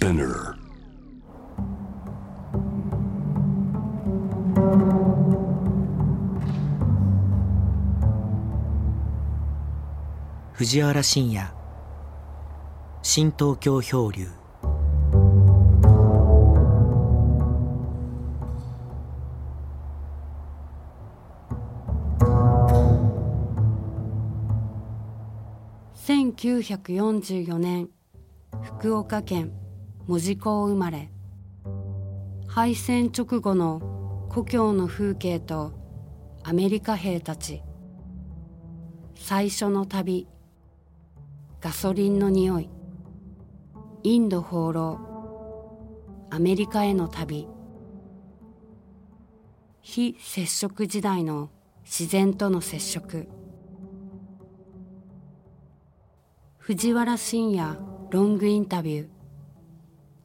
Spinner. 藤原信也新東京漂流1944年福岡県門司港生まれ。敗戦直後の故郷の風景とアメリカ兵たち。最初の旅。ガソリンの匂い。インド放浪。アメリカへの旅。非接触時代の自然との接触。藤原信也ロングインタビュー。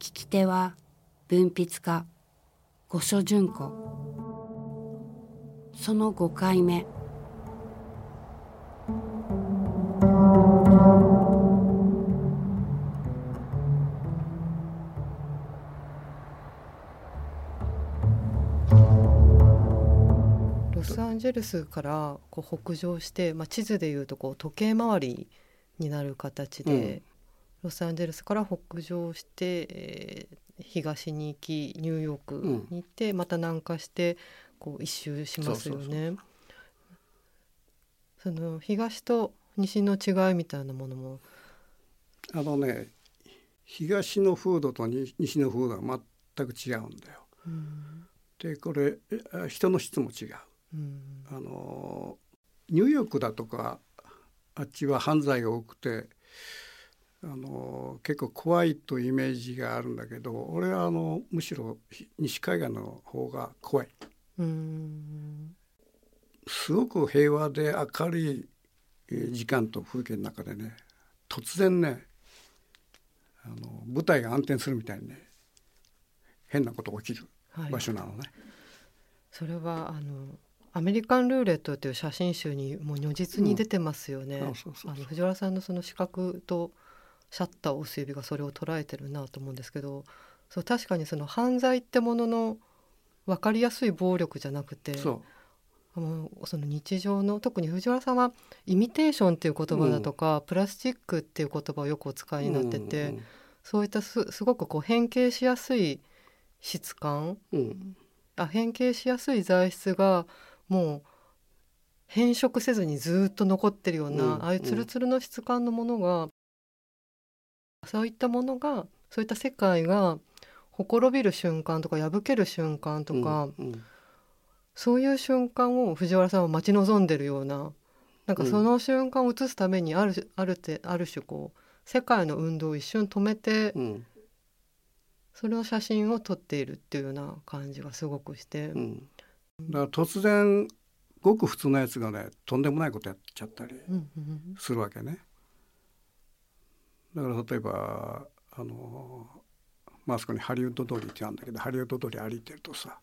聞き手は文筆家五所純子。その5回目。ロサンゼルスからこう北上して、まあ、地図でいうとこう時計回りになる形で、うんロサンゼルスから北上して、えー東に行きニューヨークに行って、また南下してこう一周しますよね。その東と西の違いみたいなものも、あのね東の風土とに西の風土は全く違うんだよ。うんでこれえ人の質も違う。うんあのニューヨークだとかあっちは犯罪が多くてあの結構怖いというイメージがあるんだけど俺はあのむしろひ西海岸の方が怖い。うん。すごく平和で明るいえー時間と風景の中でね突然ねあの舞台が暗転するみたいにね変なことが起きるはい。場所なのね。それはあのアメリカンルーレットという写真集にもう如実に出てますよね。うんあの藤原さんのその視覚とシャッターを押す指がそれを捉えてるなと思うんですけど、そう確かにその犯罪ってものの分かりやすい暴力じゃなくて、そう。もうその日常の特に藤原さんはイミテーションっていう言葉だとか、プラスチックっていう言葉をよくお使いになってて、うんそういったすすごくこう変形しやすい質感うん。うんあ変形しやすい材質がもう変色せずにずっと残ってるような、うん。ああいうツルツルの質感のものが、そういったものがそういった世界がほころびる瞬間とか破ける瞬間とか、うんうん。そういう瞬間を藤原さんは待ち望んでるようななんかその瞬間を映すためにあるあるてある種こう世界の運動を一瞬止めて、うん。それの写真を撮っているっていうような感じがすごくして。うん。だから突然ごく普通のやつがねとんでもないことやっちゃったりうんうん。するわけね。だから例えばあのまああそこにハリウッド通りってあるんだけどハリウッド通り歩いてるとさ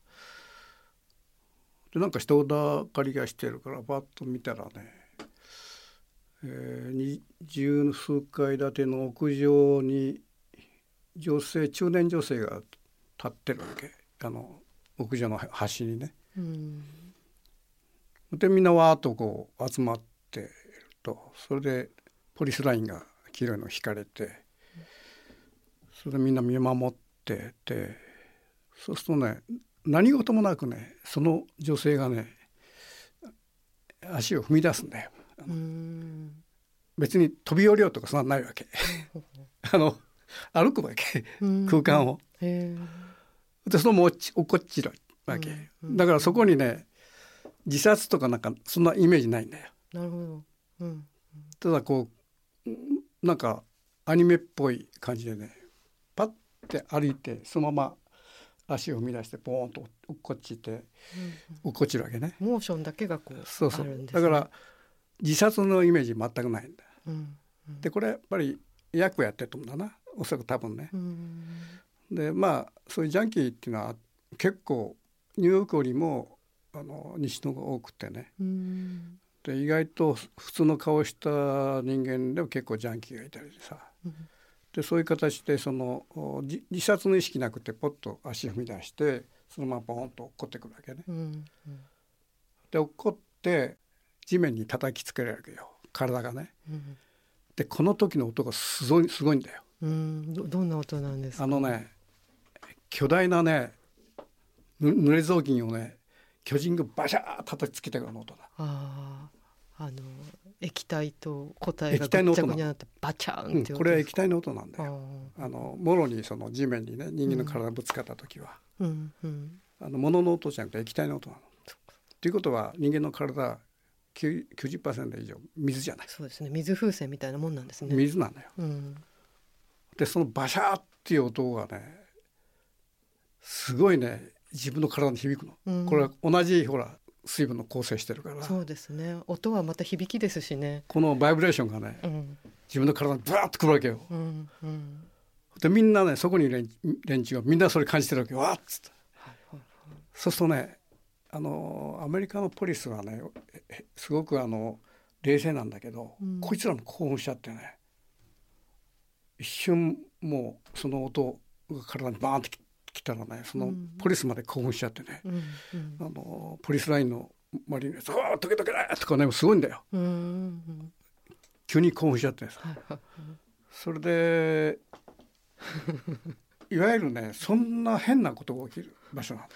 でなんか人だかりがしてるからバッと見たらね、えー、に十数階建ての屋上に女性中年女性が立ってるわけ。あの屋上の端にね。うん。でみんなわーっとこう集まっていると。それでポリスラインが黄色いの引かれてそれでみんな見守っててそうするとね何事もなくねその女性がね足を踏み出すんだよ。うん別に飛び降りようとかそんなのないわけ。あの歩くわけうん空間を。へでそのも落っこっちるわけ、だからそこにね自殺とかなんかそんなイメージないんだよ。えなるほど。うんただこうなんかアニメっぽい感じでねパッて歩いてそのまま足を踏み出してポーンと落っこっちて落っこっちるわけね。モーションだけがこうそうそう。あるんです、だから自殺のイメージ全くないんだ。うんでこれやっぱり役をやってると思うんだな。おそらく多分ね。うん。でまあそういうジャンキーっていうのは結構ニューヨークよりもあの西の方が多くてね。うんで意外と普通の顔した人間でも結構ジャンキーがいたりさうんでそういう形でその自自殺の意識なくてポッと足踏み出してそのままポンと落っこってくるわけね。うんうんで落っこって地面に叩きつけられるわけよ体がね。うんでこの時の音がすごいすごいんだよ。うんどどんな音なんですか？あのね巨大なねぬ濡れ雑巾をね巨人がバシャー叩きつけたような音だ。あああの液体と固体がぐっちゃぐちゃになってバチャーンうん、っていうこれは液体の音なんだよ。あのもろにその地面にね人間の体がぶつかった時は、うんうん。あの物の音じゃなくて液体の音なの。ということは人間の体は9 90%以上水じゃない。そうですね。水風船みたいなもんなんですね。水なのよ。うん。でそのバシャーっていう音がねすごいね自分の体に響くの。うん。これは同じほら水分の構成してるから。そうですね。音はまた響きですしね。このバイブレーションがねうん。自分の体にブワーッとくるわけよ。うんうん。でみんなねそこにいる連連中がみんなそれ感じてるわけよ。わーっつって。はいはいそうするとねあのアメリカのポリスはねええすごくあの冷静なんだけど、うん。こいつらも興奮しちゃってね。一瞬もうその音が体にバーンってききたらねそのうんポリスまで興奮しちゃってね、うんうん。あのポリスラインの周りに「そう溶け溶けだ!」とかねすごいんだよ。うんうん急に興奮しちゃってさ。それで いわゆるねそんな変なことが起きる場所なんだ。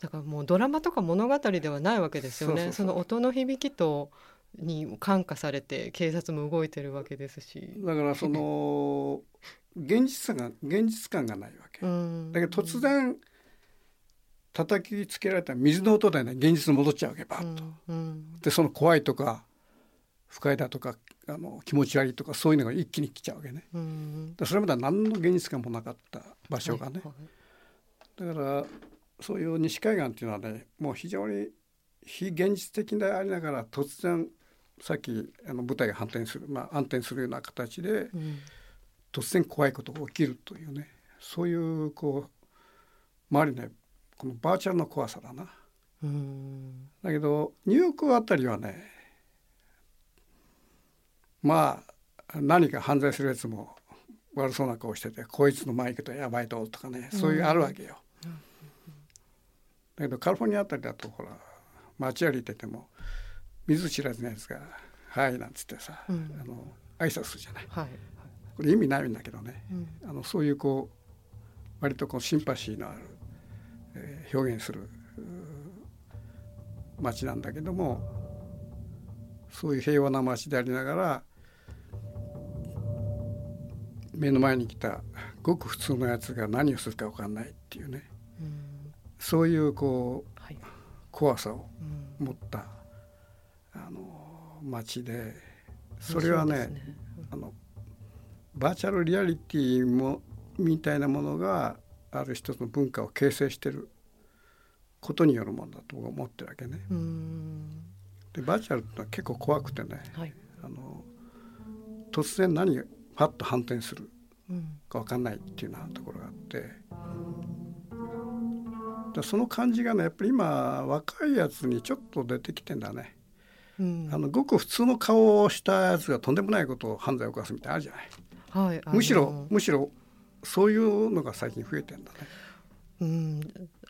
だからもうドラマとか物語ではないわけですよね。その音の響きとに感化されて警察も動いてるわけですし、だからその現実感が現実感がないわけ、うん、だけど突然叩きつけられた水の音でね。現実に戻っちゃうわけバッと。でその怖いとか不快だとかあの気持ち悪いとかそういうのが一気に来ちゃうわけね。うん。でそれまでは何の現実感もなかった場所がね。はいはい。だからそういう西海岸っていうのはねもう非常に非現実的でありながら突然さっきあの舞台が反転する、まあ、暗転するような形でうん突然怖いことが起きるというねそういうこう周りねこのバーチャルの怖さだな。うんだけどニューヨークあたりはねまあ何か犯罪するやつも悪そうな顔しててこいつの前行くとやばいととかねそういうあるわけよ。だけどカリフォルニアあたりだとほら街歩いてても見ず知らずのやつが「はい」なんつってさ、うんあの挨拶するじゃない。はいこれ意味ないんだけどね。うん。あのそういうこう割とこうシンパシーのある、えー表現する街なんだけどもそういう平和な街でありながら目の前に来たごく普通のやつが何をするか分かんないっていうね。うん。そういうこうはい。怖さをうん。持ったあの街でそれはねそうですあのバーチャルリアリティもみたいなものがある一つの文化を形成してることによるものだと思ってるわけね。うんでバーチャルってのは結構怖くてねはいあの突然何がパッと反転するうんか分かんないっていうようなところがあってでその感じがねやっぱり今若いやつにちょっと出てきてんだね。うんあのごく普通の顔をしたやつがとんでもないことを犯罪を犯すみたいなのあるじゃない。はいむしろむしろそういうのが最近増えてんだね。うん、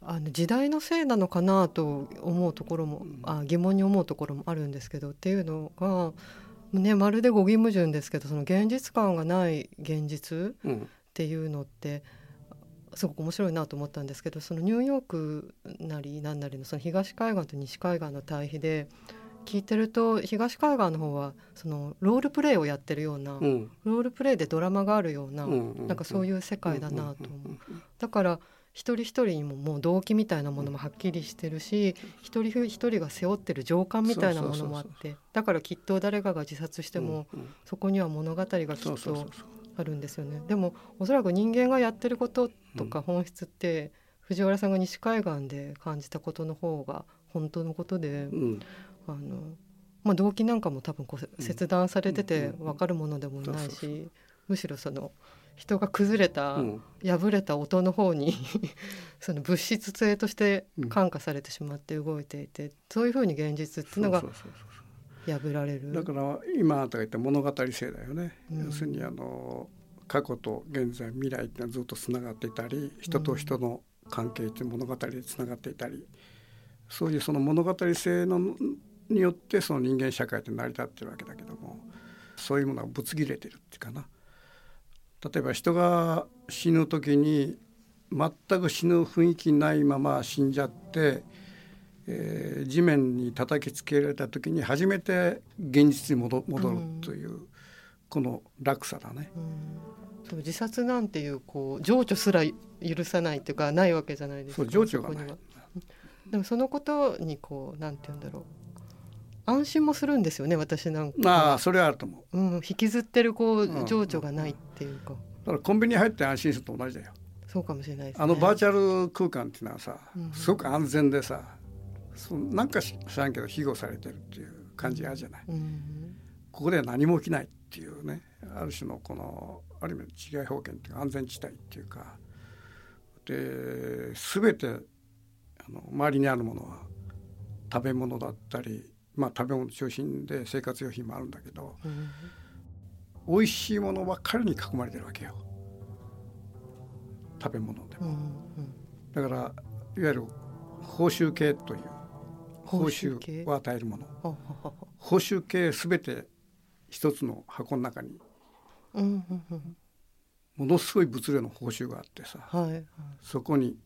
あの時代のせいなのかなと思うところも、あ疑問に思うところもあるんですけどっていうのが、ね、まるで語義矛盾ですけどその現実感がない現実っうん。ていうのってすごく面白いなと思ったんですけどそのニューヨークなりなんなりのその東海岸と西海岸の対比で聞いてると東海岸の方はそのロールプレイをやってるような、うん。ロールプレイでドラマがあるような、うんなんかそういう世界だなと思う。うんだから一人一人にももう動機みたいなものもはっきりしてるし一人一人が背負ってる情感みたいなものもあってだからきっと誰かが自殺してもうんうん。そこには物語がきっとあるんですよね。でもおそらく人間がやってることとか本質って藤原さんが西海岸で感じたことの方が本当のことでうん。あの、まあ、動機なんかも多分こう切断されててうん分かるものでもないしむしろその人が崩れたうん。破れた音の方に その物質性としてうん。感化されてしまって動いていて、そういうふうに現実っていうのが破られる。だから今あなたが言った物語性だよね、うん。要するにあの過去と現在未来ってのはずっとつながっていたり人と人の関係っていう物語でつながっていたりそういうその物語性のによってその人間社会って成り立ってるわけだけどもそういうものがぶつ切れてるっていうかな。例えば人が死ぬ時に全く死ぬ雰囲気ないまま死んじゃって、えー地面に叩きつけられた時に初めて現実に戻戻るという、この落差だね。うん。自殺なんていうこう情緒すら許さないっていうかないわけじゃないですか。そう情緒がないでもそのことにこうなんて言うんだろう。安心もするんですよね私なんか、まあそれはあると思う。うん、引きずってるこううん。情緒がないっていうか、だからコンビニ入って安心すると同じだよ。そうかもしれないですね。あのバーチャル空間っていうのはさ、うん。すごく安全でさ、そなんか知らんけど庇護されてるっていう感じがあるじゃない。うん。ここでは何も起きないっていうね、ある種のこのある意味の治外法権っていうか安全地帯っていうか、で全てあの周りにあるものは食べ物だったり、まあ食べ物中心で生活用品もあるんだけど、うん美味しいものばっかりに囲まれてるわけよ。食べ物でも。うんだからいわゆる報酬系という報報酬を与えるもの。報酬系すべて一つの箱の中にうんうんうん。ものすごい物量の報酬があってさはいはい。そこに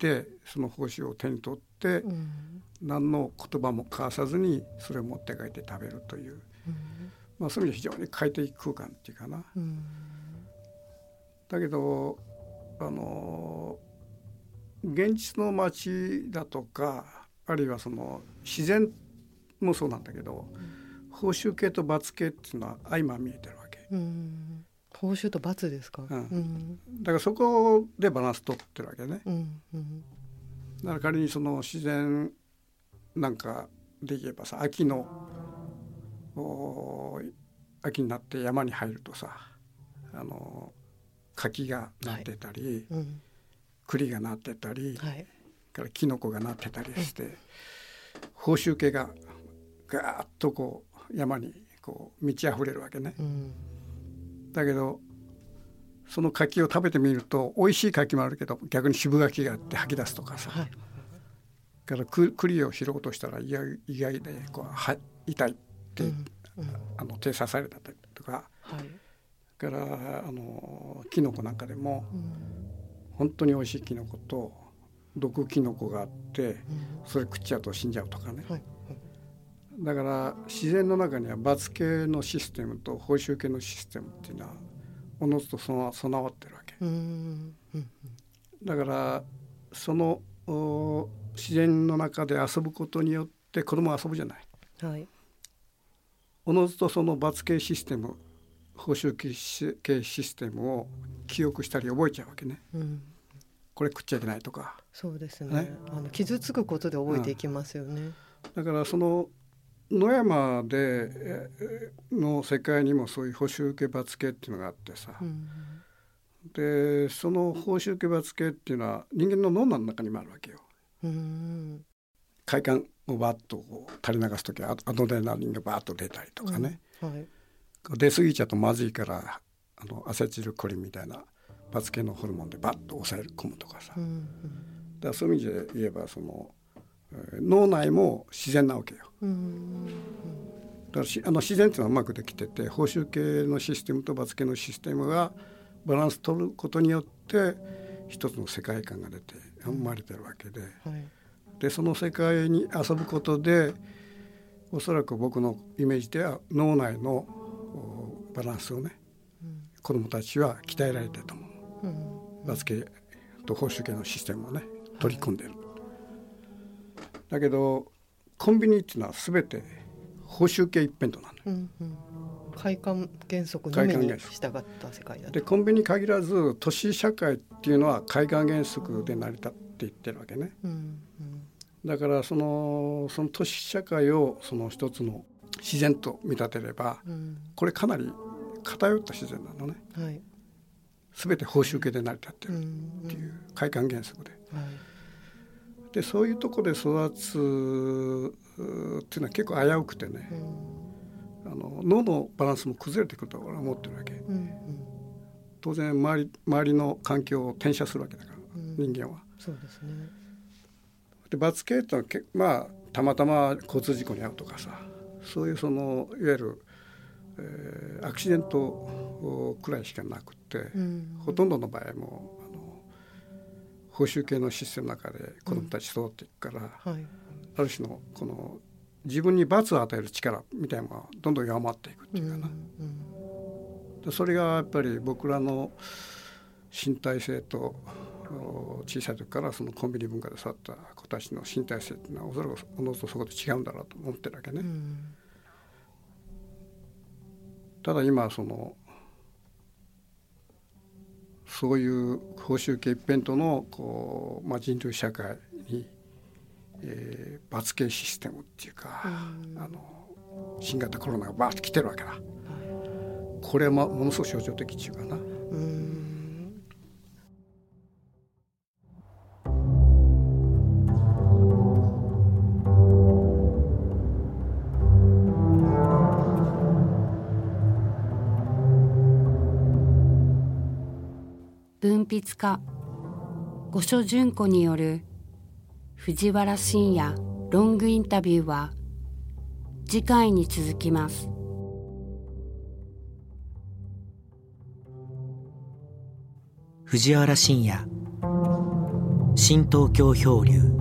てその報酬を手に取ってうん。何の言葉も交わさずにそれを持って帰って食べるという、うん。まあ、そういう意味で非常に快適空間っていうかな。うん。だけどあの現実の街だとかあるいはその自然もそうなんだけど報酬系と罰系っていうのは相まみえてるわけ。うん報酬と罰ですか？うん。うん。だからそこでバランス取ってるわけね。うんうん。だから仮にその自然なんかで言えばさ秋のお秋になって山に入るとさあの柿がなってたり、うん。栗がなってたり、はい。からキノコがなってたりして報酬系がガーッとこう山にこう満ち溢れるわけね。うんだけどその柿を食べてみると美味しい柿もあるけど逆に渋柿があって吐き出すとかさ、はい。からく栗を拾おうとしたら意外意外でこうは痛いって、うんうん。あの手刺されたりとか。はい。からあのキノコなんかでもうん。本当に美味しいキノコと毒キノコがあってうん。それ食っちゃうと死んじゃうとかね。はいだから自然の中には罰系のシステムと報酬系のシステムっていうのはおのずと備わってるわけ。うんうんだからそのお自然の中で遊ぶことによって子供は遊ぶじゃない。はい。おのずとその罰系システム報酬系システムを記憶したり覚えちゃうわけね。うん。これ食っちゃいけないとか。そうですね。ね。あの傷つくことで覚えていきますよね。だからその野山でえーの世界にもそういう報酬系罰系っていうのがあってさ、うんでその報酬系罰系っていうのは人間の脳の中にもあるわけよ。うん快感をバッとこう垂れ流す時はアドレナリンがバッと出たりとかね、はい。出過ぎちゃうとまずいからあのアセチルコリンみたいな罰系のホルモンでバッと抑え込むとかさ、だかうん。らそういう意味で言えばその、えー脳内も自然なわけよ。うん。だからしあの自然っていうのはうまくできてて報酬系のシステムと罰系のシステムがバランス取ることによって一つの世界観が出て生まれてるわけで。はい。でその世界に遊ぶことでおそらく僕のイメージでは脳内のおバランスをね子どもたちは鍛えられてると思う。うん。罰系と報酬系のシステムをね取り込んでる。だけどコンビニっていうのは全て報酬系一辺倒なのよ。うんうん。快感原則のみに従った世界だと。でコンビニ限らず都市社会っていうのは海岸原則で成り立っていってるわけね。うんうん。だからそのその都市社会をその一つの自然と見立てればうん。これかなり偏った自然なのね。はい。全て報酬系で成り立ってるうんっていう海岸原則で。はいでそういうとこで育つっていうのは結構危うくてね、あの脳のバランスも崩れてくると俺は思ってるわけ、当然周り周りの環境を転写するわけだから、人間は。そうですね。で罰系ってのはけまあたまたま交通事故に遭うとかさそういうそのいわゆる、えー、アクシデントくらいしかなくて、うん、ほとんどの場合も報酬系のシステムの中で子どもたち育っていくから、うん。はい、ある種のこの自分に罰を与える力みたいなのがどんどん弱まっていくっていうかな、うん、それがやっぱり僕らの身体性と小さい時からそのコンビニ文化で育った子たちの身体性っていうのはおそらくおのずとそこで違うんだろうと思ってるわけね。うん、ただ今そのそういう報酬系一辺倒のこう、まあ、人類社会に、えー、罰系システムっていうか、うん、あの新型コロナがバーッと来てるわけだ。これはものすごく象徴的っていうかな。うん筆家五所淳子による藤原信也ロングインタビューは次回に続きます。藤原信也新東京漂流。